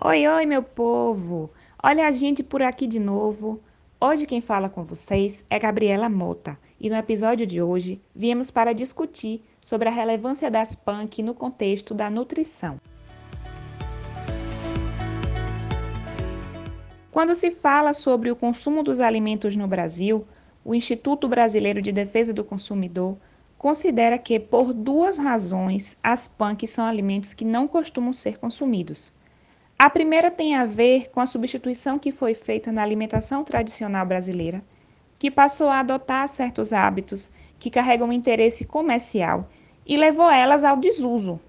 Oi, oi, meu povo! Olha a gente por aqui de novo. Hoje quem fala com vocês é Gabriela Mota e no episódio de hoje viemos para discutir sobre a relevância das PANC no contexto da nutrição. Quando se fala sobre o consumo dos alimentos no Brasil, o Instituto Brasileiro de Defesa do Consumidor considera que, por duas razões, as PANC são alimentos que não costumam ser consumidos. A primeira tem a ver com a substituição que foi feita na alimentação tradicional brasileira, que passou a adotar certos hábitos que carregam interesse comercial e levou elas ao desuso.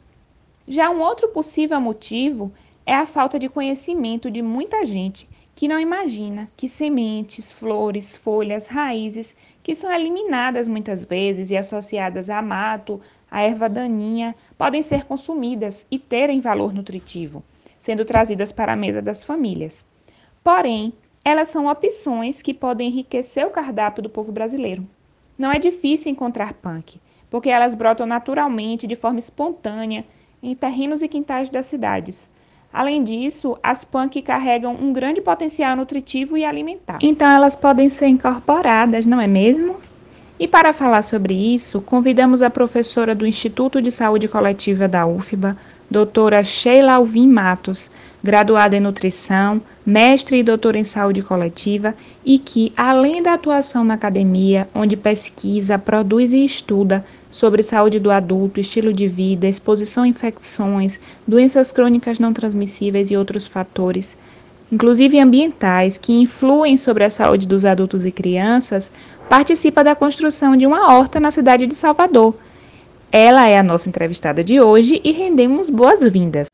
Já um outro possível motivo é a falta de conhecimento de muita gente que não imagina que sementes, flores, folhas, raízes, que são eliminadas muitas vezes e associadas a mato, a erva daninha, podem ser consumidas e terem valor nutritivo sendo trazidas para a mesa das famílias. Porém, elas são opções que podem enriquecer o cardápio do povo brasileiro. Não é difícil encontrar punk, porque elas brotam naturalmente, de forma espontânea, em terrenos e quintais das cidades. Além disso, as punk carregam um grande potencial nutritivo e alimentar. Então, elas podem ser incorporadas, não é mesmo? E para falar sobre isso, convidamos a professora do Instituto de Saúde Coletiva da UFBA, doutora Sheila Alvim Matos, graduada em nutrição, mestre e doutora em saúde coletiva e que, além da atuação na academia, onde pesquisa, produz e estuda sobre saúde do adulto, estilo de vida, exposição a infecções, doenças crônicas não transmissíveis e outros fatores, inclusive ambientais, que influem sobre a saúde dos adultos e crianças, participa da construção de uma horta na cidade de Salvador ela é a nossa entrevistada de hoje e rendemos boas-vindas.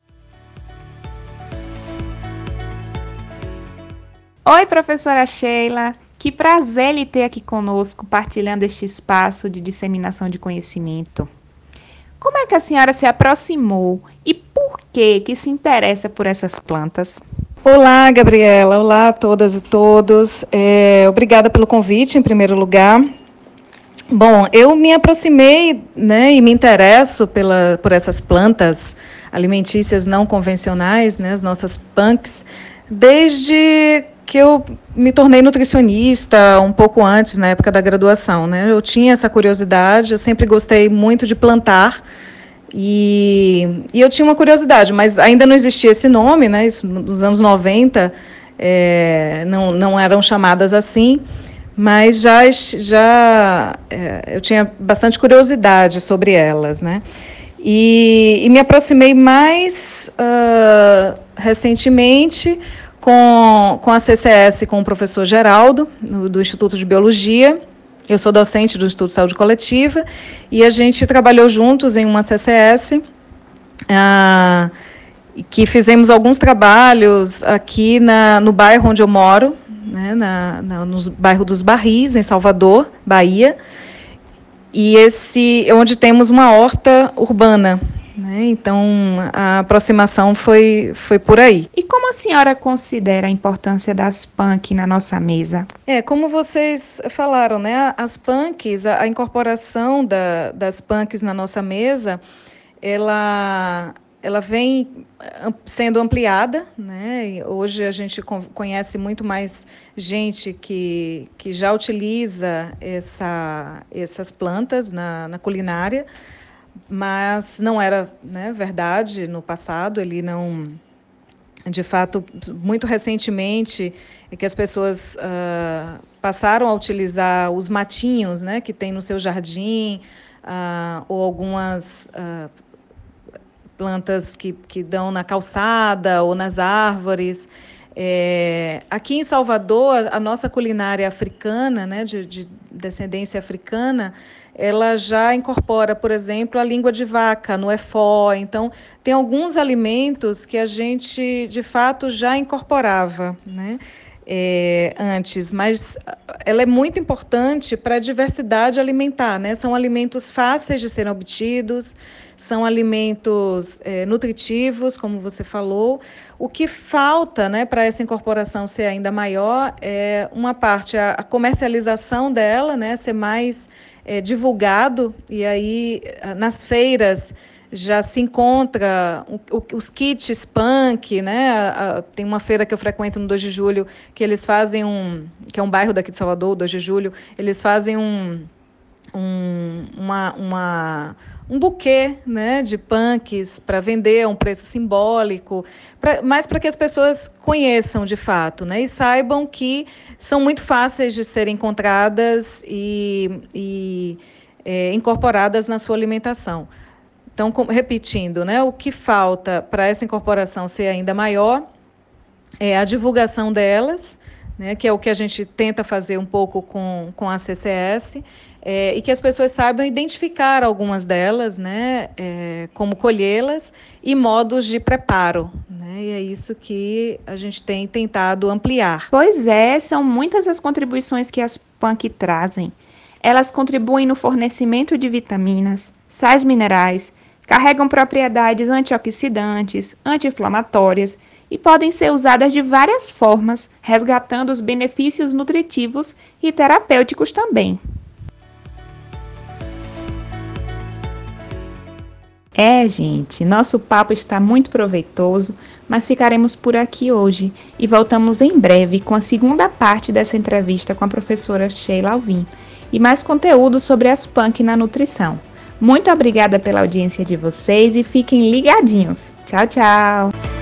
Oi, professora Sheila. Que prazer lhe ter aqui conosco, partilhando este espaço de disseminação de conhecimento. Como é que a senhora se aproximou e por que que se interessa por essas plantas? Olá, Gabriela. Olá a todas e todos. É, obrigada pelo convite, em primeiro lugar. Bom, eu me aproximei né, e me interesso pela, por essas plantas alimentícias não convencionais, né, as nossas punks, desde que eu me tornei nutricionista um pouco antes, na época da graduação. Né? Eu tinha essa curiosidade, eu sempre gostei muito de plantar. E, e eu tinha uma curiosidade, mas ainda não existia esse nome, né? Isso nos anos 90 é, não, não eram chamadas assim mas já, já é, eu tinha bastante curiosidade sobre elas, né? E, e me aproximei mais uh, recentemente com, com a CCS, com o professor Geraldo, no, do Instituto de Biologia. Eu sou docente do Instituto de Saúde Coletiva e a gente trabalhou juntos em uma CCS. Uh, que fizemos alguns trabalhos aqui na, no bairro onde eu moro, né, na, na, no bairro dos Barris, em Salvador, Bahia, e esse onde temos uma horta urbana. Né, então, a aproximação foi, foi por aí. E como a senhora considera a importância das PANC na nossa mesa? É, como vocês falaram, né, as PANCs, a, a incorporação da, das PANCs na nossa mesa, ela ela vem sendo ampliada, né? Hoje a gente conhece muito mais gente que, que já utiliza essa, essas plantas na, na culinária, mas não era né, verdade no passado, ele não. De fato, muito recentemente é que as pessoas uh, passaram a utilizar os matinhos né, que tem no seu jardim, uh, ou algumas uh, plantas que, que dão na calçada ou nas árvores. É, aqui em Salvador, a nossa culinária africana, né, de, de, descendência africana, ela já incorpora, por exemplo, a língua de vaca no efó. Então, tem alguns alimentos que a gente, de fato, já incorporava, né? É, antes, mas ela é muito importante para a diversidade alimentar, né? São alimentos fáceis de serem obtidos, são alimentos é, nutritivos, como você falou. O que falta né, para essa incorporação ser ainda maior é uma parte, a, a comercialização dela, né, ser mais é, divulgado, e aí nas feiras já se encontra os kits punk, né? Tem uma feira que eu frequento no 2 de julho que eles fazem um, que é um bairro daqui de Salvador, 2 de julho, eles fazem um, um uma, uma um buquê né, de punks para vender a um preço simbólico, pra, mas para que as pessoas conheçam de fato né, e saibam que são muito fáceis de serem encontradas e, e é, incorporadas na sua alimentação. Então, com, repetindo, né, o que falta para essa incorporação ser ainda maior é a divulgação delas, né, que é o que a gente tenta fazer um pouco com, com a CCS, é, e que as pessoas saibam identificar algumas delas, né, é, como colhê-las e modos de preparo. Né, e é isso que a gente tem tentado ampliar. Pois é, são muitas as contribuições que as PANC trazem. Elas contribuem no fornecimento de vitaminas, sais minerais, Carregam propriedades antioxidantes, anti-inflamatórias e podem ser usadas de várias formas, resgatando os benefícios nutritivos e terapêuticos também. É, gente, nosso papo está muito proveitoso, mas ficaremos por aqui hoje e voltamos em breve com a segunda parte dessa entrevista com a professora Sheila Alvim e mais conteúdo sobre as PANC na nutrição. Muito obrigada pela audiência de vocês e fiquem ligadinhos. Tchau, tchau!